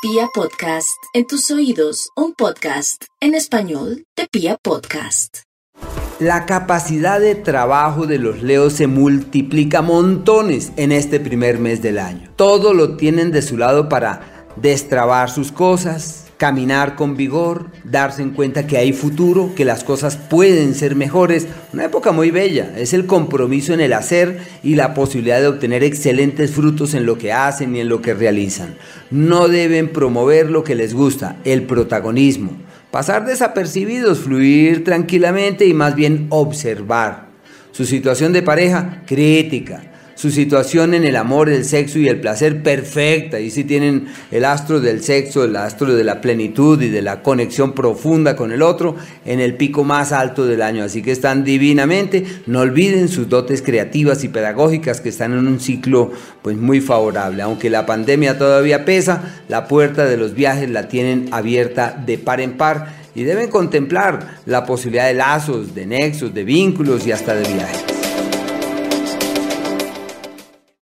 Pia Podcast, en tus oídos, un podcast en español de Pia Podcast. La capacidad de trabajo de los leos se multiplica montones en este primer mes del año. Todo lo tienen de su lado para destrabar sus cosas, caminar con vigor, darse en cuenta que hay futuro, que las cosas pueden ser mejores. Una época muy bella, es el compromiso en el hacer y la posibilidad de obtener excelentes frutos en lo que hacen y en lo que realizan. No deben promover lo que les gusta, el protagonismo. Pasar desapercibidos, fluir tranquilamente y más bien observar. Su situación de pareja, crítica su situación en el amor, el sexo y el placer perfecta. Y si tienen el astro del sexo, el astro de la plenitud y de la conexión profunda con el otro en el pico más alto del año. Así que están divinamente. No olviden sus dotes creativas y pedagógicas que están en un ciclo pues muy favorable. Aunque la pandemia todavía pesa, la puerta de los viajes la tienen abierta de par en par y deben contemplar la posibilidad de lazos, de nexos, de vínculos y hasta de viajes.